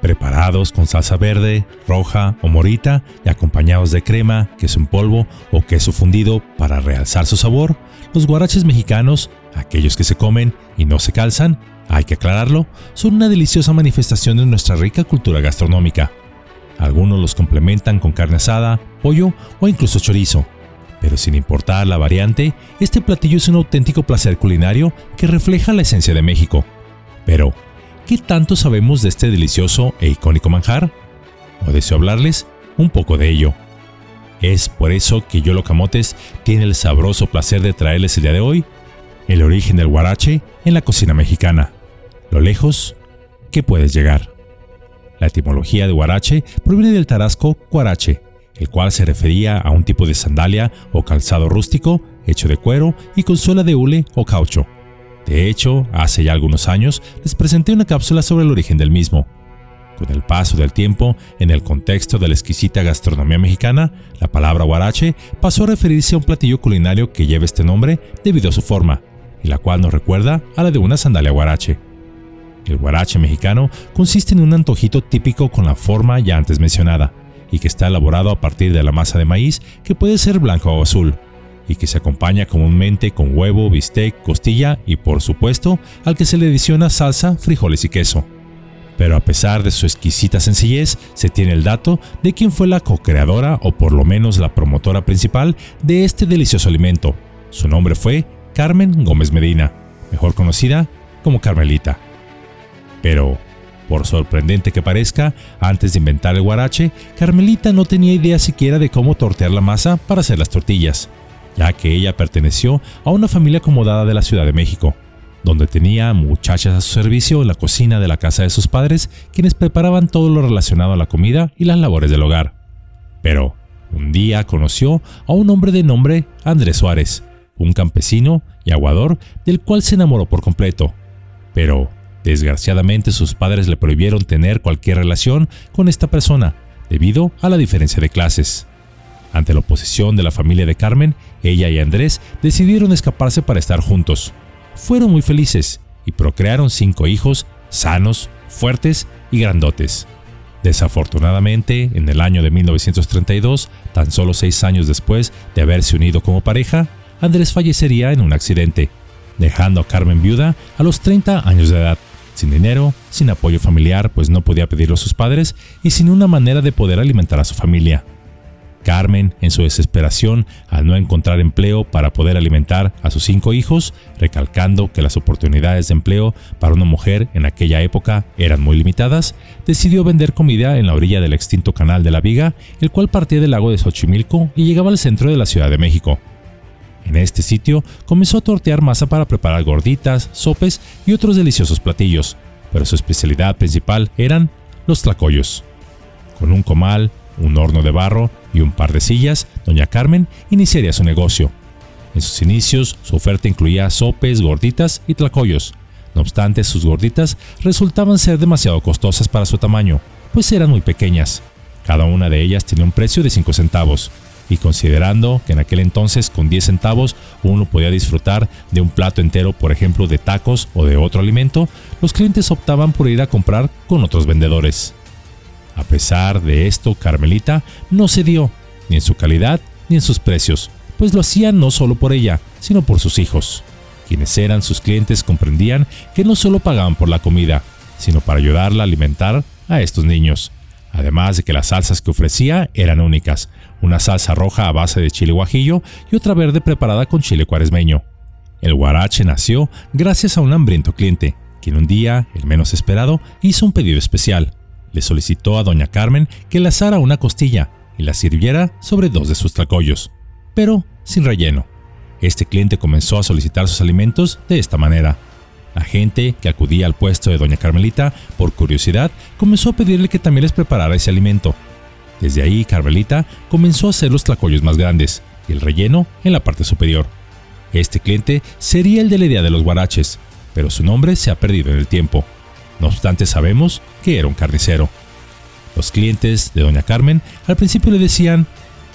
preparados con salsa verde, roja o morita y acompañados de crema, queso en polvo o queso fundido para realzar su sabor, los guaraches mexicanos, aquellos que se comen y no se calzan, hay que aclararlo, son una deliciosa manifestación de nuestra rica cultura gastronómica. Algunos los complementan con carne asada, pollo o incluso chorizo. Pero sin importar la variante, este platillo es un auténtico placer culinario que refleja la esencia de México. Pero, ¿qué tanto sabemos de este delicioso e icónico manjar? O deseo hablarles un poco de ello. Es por eso que Yolo Camotes tiene el sabroso placer de traerles el día de hoy el origen del guarache en la cocina mexicana. Lo lejos que puedes llegar. La etimología de guarache proviene del tarasco guarache, el cual se refería a un tipo de sandalia o calzado rústico hecho de cuero y con suela de hule o caucho. De hecho, hace ya algunos años les presenté una cápsula sobre el origen del mismo. Con el paso del tiempo, en el contexto de la exquisita gastronomía mexicana, la palabra guarache pasó a referirse a un platillo culinario que lleva este nombre debido a su forma, y la cual nos recuerda a la de una sandalia guarache. El guarache mexicano consiste en un antojito típico con la forma ya antes mencionada, y que está elaborado a partir de la masa de maíz que puede ser blanco o azul, y que se acompaña comúnmente con huevo, bistec, costilla y por supuesto al que se le adiciona salsa, frijoles y queso. Pero a pesar de su exquisita sencillez, se tiene el dato de quién fue la co-creadora o por lo menos la promotora principal de este delicioso alimento. Su nombre fue Carmen Gómez Medina, mejor conocida como Carmelita. Pero, por sorprendente que parezca, antes de inventar el guarache, Carmelita no tenía idea siquiera de cómo tortear la masa para hacer las tortillas ya que ella perteneció a una familia acomodada de la Ciudad de México, donde tenía muchachas a su servicio en la cocina de la casa de sus padres, quienes preparaban todo lo relacionado a la comida y las labores del hogar. Pero, un día conoció a un hombre de nombre Andrés Suárez, un campesino y aguador del cual se enamoró por completo. Pero, desgraciadamente sus padres le prohibieron tener cualquier relación con esta persona, debido a la diferencia de clases. Ante la oposición de la familia de Carmen, ella y Andrés decidieron escaparse para estar juntos. Fueron muy felices y procrearon cinco hijos sanos, fuertes y grandotes. Desafortunadamente, en el año de 1932, tan solo seis años después de haberse unido como pareja, Andrés fallecería en un accidente, dejando a Carmen viuda a los 30 años de edad, sin dinero, sin apoyo familiar, pues no podía pedirlo a sus padres, y sin una manera de poder alimentar a su familia. Carmen, en su desesperación al no encontrar empleo para poder alimentar a sus cinco hijos, recalcando que las oportunidades de empleo para una mujer en aquella época eran muy limitadas, decidió vender comida en la orilla del extinto canal de la Viga, el cual partía del lago de Xochimilco y llegaba al centro de la Ciudad de México. En este sitio comenzó a tortear masa para preparar gorditas, sopes y otros deliciosos platillos, pero su especialidad principal eran los tlacoyos. Con un comal, un horno de barro y un par de sillas, doña Carmen iniciaría su negocio. En sus inicios, su oferta incluía sopes, gorditas y tlacoyos. No obstante, sus gorditas resultaban ser demasiado costosas para su tamaño, pues eran muy pequeñas. Cada una de ellas tenía un precio de 5 centavos, y considerando que en aquel entonces con 10 centavos uno podía disfrutar de un plato entero, por ejemplo, de tacos o de otro alimento, los clientes optaban por ir a comprar con otros vendedores. A pesar de esto, Carmelita no cedió, ni en su calidad ni en sus precios, pues lo hacía no solo por ella, sino por sus hijos. Quienes eran sus clientes comprendían que no solo pagaban por la comida, sino para ayudarla a alimentar a estos niños. Además de que las salsas que ofrecía eran únicas, una salsa roja a base de chile guajillo y otra verde preparada con chile cuaresmeño. El guarache nació gracias a un hambriento cliente, quien un día, el menos esperado, hizo un pedido especial, le solicitó a doña Carmen que le asara una costilla y la sirviera sobre dos de sus tlacoyos, pero sin relleno. Este cliente comenzó a solicitar sus alimentos de esta manera. La gente que acudía al puesto de doña Carmelita, por curiosidad, comenzó a pedirle que también les preparara ese alimento. Desde ahí, Carmelita comenzó a hacer los tlacoyos más grandes y el relleno en la parte superior. Este cliente sería el de la idea de los guaraches, pero su nombre se ha perdido en el tiempo. No obstante, sabemos que era un carnicero. Los clientes de doña Carmen al principio le decían,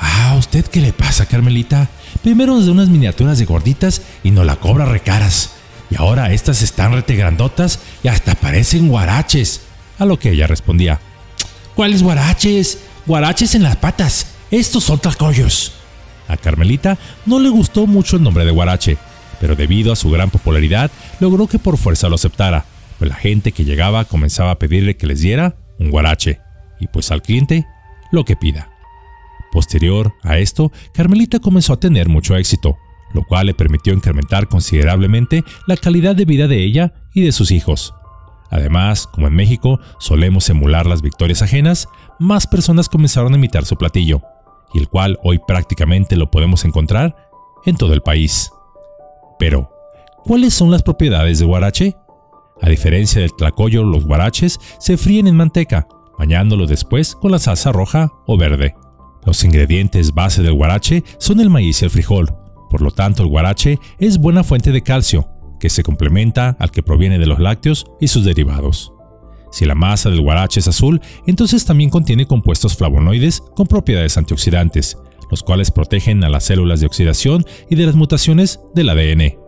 Ah, ¿usted qué le pasa, Carmelita? Primero nos da unas miniaturas de gorditas y nos la cobra recaras. Y ahora estas están rete grandotas y hasta parecen guaraches. a lo que ella respondía, ¿Cuáles guaraches? Guaraches en las patas. Estos son tlacoyos. A Carmelita no le gustó mucho el nombre de guarache, pero debido a su gran popularidad logró que por fuerza lo aceptara, pues la gente que llegaba comenzaba a pedirle que les diera un guarache, y pues al cliente lo que pida. Posterior a esto, Carmelita comenzó a tener mucho éxito, lo cual le permitió incrementar considerablemente la calidad de vida de ella y de sus hijos. Además, como en México solemos emular las victorias ajenas, más personas comenzaron a imitar su platillo, y el cual hoy prácticamente lo podemos encontrar en todo el país. Pero, ¿cuáles son las propiedades de guarache? A diferencia del tlacoyo, los guaraches se fríen en manteca, bañándolo después con la salsa roja o verde. Los ingredientes base del guarache son el maíz y el frijol, por lo tanto el guarache es buena fuente de calcio, que se complementa al que proviene de los lácteos y sus derivados. Si la masa del guarache es azul, entonces también contiene compuestos flavonoides con propiedades antioxidantes, los cuales protegen a las células de oxidación y de las mutaciones del ADN.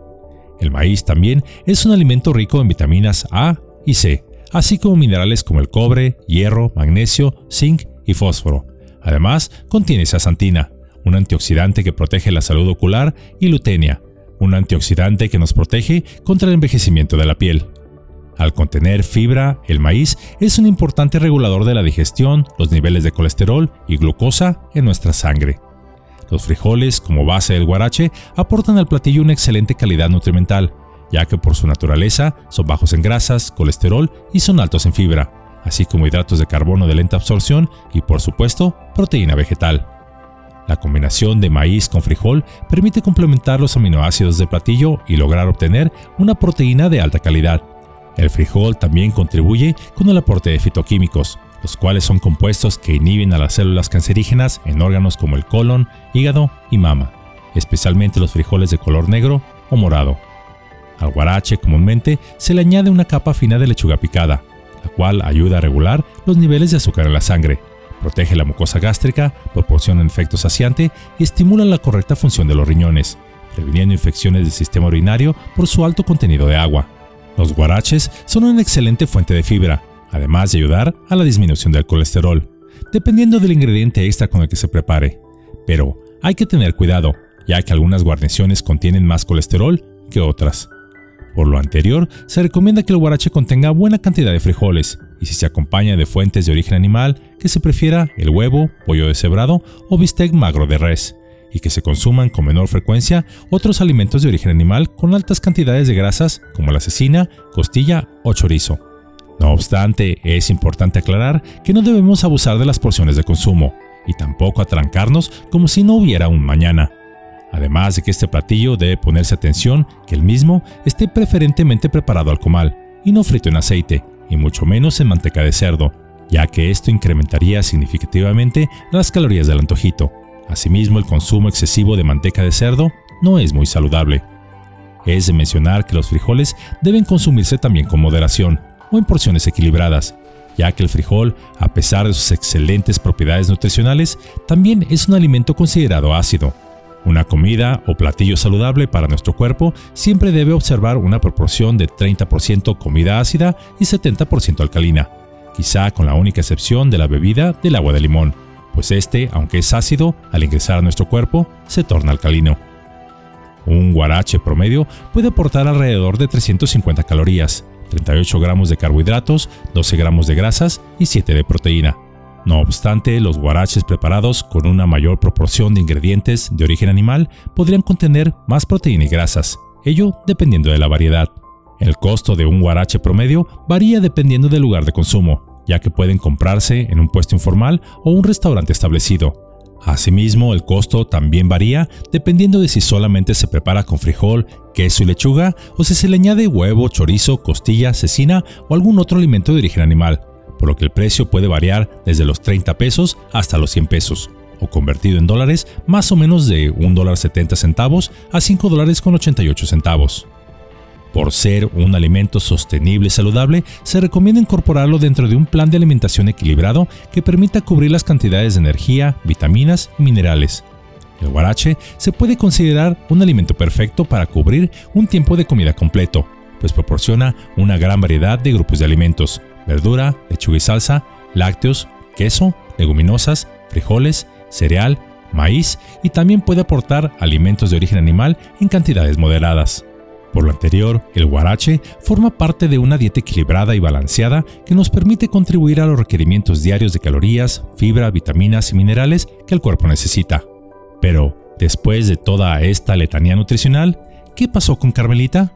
El maíz también es un alimento rico en vitaminas A y C, así como minerales como el cobre, hierro, magnesio, zinc y fósforo. Además, contiene zeaxantina, un antioxidante que protege la salud ocular, y lutenia, un antioxidante que nos protege contra el envejecimiento de la piel. Al contener fibra, el maíz es un importante regulador de la digestión, los niveles de colesterol y glucosa en nuestra sangre. Los frijoles, como base del guarache, aportan al platillo una excelente calidad nutrimental, ya que por su naturaleza son bajos en grasas, colesterol y son altos en fibra, así como hidratos de carbono de lenta absorción y por supuesto proteína vegetal. La combinación de maíz con frijol permite complementar los aminoácidos del platillo y lograr obtener una proteína de alta calidad. El frijol también contribuye con el aporte de fitoquímicos, los cuales son compuestos que inhiben a las células cancerígenas en órganos como el colon, hígado y mama, especialmente los frijoles de color negro o morado. Al guarache comúnmente se le añade una capa fina de lechuga picada, la cual ayuda a regular los niveles de azúcar en la sangre, protege la mucosa gástrica, proporciona un efecto saciante y estimula la correcta función de los riñones, previniendo infecciones del sistema urinario por su alto contenido de agua. Los guaraches son una excelente fuente de fibra, además de ayudar a la disminución del colesterol, dependiendo del ingrediente extra con el que se prepare. Pero hay que tener cuidado, ya que algunas guarniciones contienen más colesterol que otras. Por lo anterior, se recomienda que el guarache contenga buena cantidad de frijoles, y si se acompaña de fuentes de origen animal, que se prefiera el huevo, pollo deshebrado o bistec magro de res, y que se consuman con menor frecuencia otros alimentos de origen animal con altas cantidades de grasas como la cecina, costilla o chorizo. No obstante, es importante aclarar que no debemos abusar de las porciones de consumo, y tampoco atrancarnos como si no hubiera un mañana. Además de que este platillo debe ponerse atención que el mismo esté preferentemente preparado al comal y no frito en aceite, y mucho menos en manteca de cerdo, ya que esto incrementaría significativamente las calorías del antojito. Asimismo, el consumo excesivo de manteca de cerdo no es muy saludable. Es de mencionar que los frijoles deben consumirse también con moderación o en porciones equilibradas, ya que el frijol, a pesar de sus excelentes propiedades nutricionales, también es un alimento considerado ácido, una comida o platillo saludable para nuestro cuerpo siempre debe observar una proporción de 30% comida ácida y 70% alcalina, quizá con la única excepción de la bebida del agua de limón, pues este, aunque es ácido, al ingresar a nuestro cuerpo se torna alcalino. Un guarache promedio puede aportar alrededor de 350 calorías, 38 gramos de carbohidratos, 12 gramos de grasas y 7 de proteína. No obstante, los guaraches preparados con una mayor proporción de ingredientes de origen animal podrían contener más proteína y grasas, ello dependiendo de la variedad. El costo de un guarache promedio varía dependiendo del lugar de consumo, ya que pueden comprarse en un puesto informal o un restaurante establecido. Asimismo, el costo también varía dependiendo de si solamente se prepara con frijol, queso y lechuga o si se le añade huevo, chorizo, costilla, cecina o algún otro alimento de origen animal, por lo que el precio puede variar desde los 30 pesos hasta los 100 pesos, o convertido en dólares, más o menos de $1.70 centavos a $5 con 88 centavos. Por ser un alimento sostenible y saludable, se recomienda incorporarlo dentro de un plan de alimentación equilibrado que permita cubrir las cantidades de energía, vitaminas y minerales. El guarache se puede considerar un alimento perfecto para cubrir un tiempo de comida completo, pues proporciona una gran variedad de grupos de alimentos, verdura, lechuga y salsa, lácteos, queso, leguminosas, frijoles, cereal, maíz y también puede aportar alimentos de origen animal en cantidades moderadas. Por lo anterior, el guarache forma parte de una dieta equilibrada y balanceada que nos permite contribuir a los requerimientos diarios de calorías, fibra, vitaminas y minerales que el cuerpo necesita. Pero, después de toda esta letanía nutricional, ¿qué pasó con Carmelita?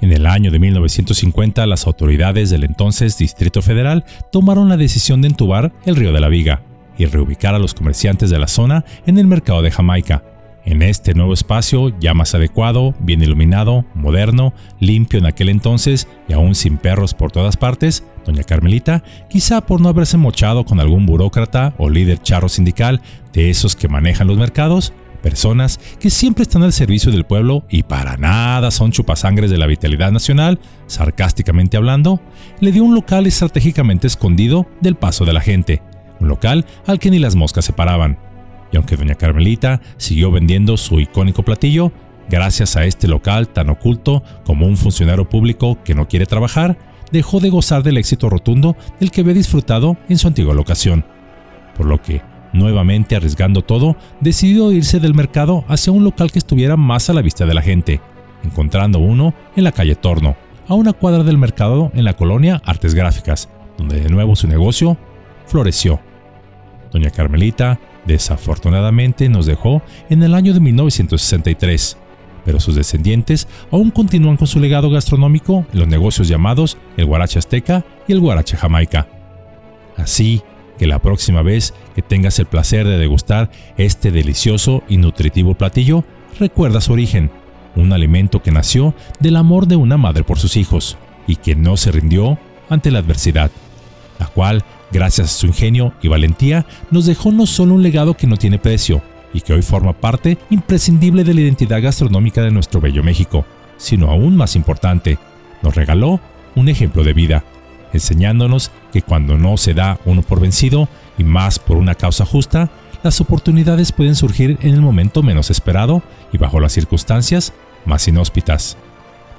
En el año de 1950, las autoridades del entonces Distrito Federal tomaron la decisión de entubar el río de la Viga y reubicar a los comerciantes de la zona en el mercado de Jamaica, en este nuevo espacio, ya más adecuado, bien iluminado, moderno, limpio en aquel entonces y aún sin perros por todas partes, doña Carmelita, quizá por no haberse mochado con algún burócrata o líder charro sindical de esos que manejan los mercados, personas que siempre están al servicio del pueblo y para nada son chupasangres de la vitalidad nacional, sarcásticamente hablando, le dio un local estratégicamente escondido del paso de la gente, un local al que ni las moscas se paraban y aunque doña Carmelita siguió vendiendo su icónico platillo, gracias a este local tan oculto como un funcionario público que no quiere trabajar, dejó de gozar del éxito rotundo del que había disfrutado en su antigua locación. Por lo que, nuevamente arriesgando todo, decidió irse del mercado hacia un local que estuviera más a la vista de la gente, encontrando uno en la calle Torno, a una cuadra del mercado en la colonia Artes Gráficas, donde de nuevo su negocio floreció. Doña Carmelita Desafortunadamente nos dejó en el año de 1963, pero sus descendientes aún continúan con su legado gastronómico en los negocios llamados el guarache azteca y el guarache jamaica. Así que la próxima vez que tengas el placer de degustar este delicioso y nutritivo platillo, recuerda su origen, un alimento que nació del amor de una madre por sus hijos y que no se rindió ante la adversidad, la cual gracias a su ingenio y valentía, nos dejó no solo un legado que no tiene precio y que hoy forma parte imprescindible de la identidad gastronómica de nuestro bello México, sino aún más importante, nos regaló un ejemplo de vida, enseñándonos que cuando no se da uno por vencido y más por una causa justa, las oportunidades pueden surgir en el momento menos esperado y bajo las circunstancias más inhóspitas.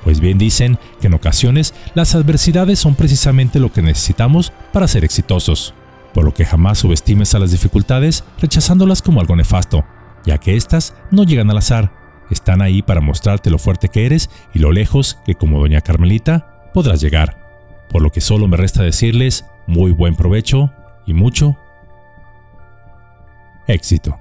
Pues bien dicen que en ocasiones las adversidades son precisamente lo que necesitamos para ser exitosos, por lo que jamás subestimes a las dificultades rechazándolas como algo nefasto, ya que éstas no llegan al azar, están ahí para mostrarte lo fuerte que eres y lo lejos que como doña Carmelita podrás llegar. Por lo que solo me resta decirles muy buen provecho y mucho éxito.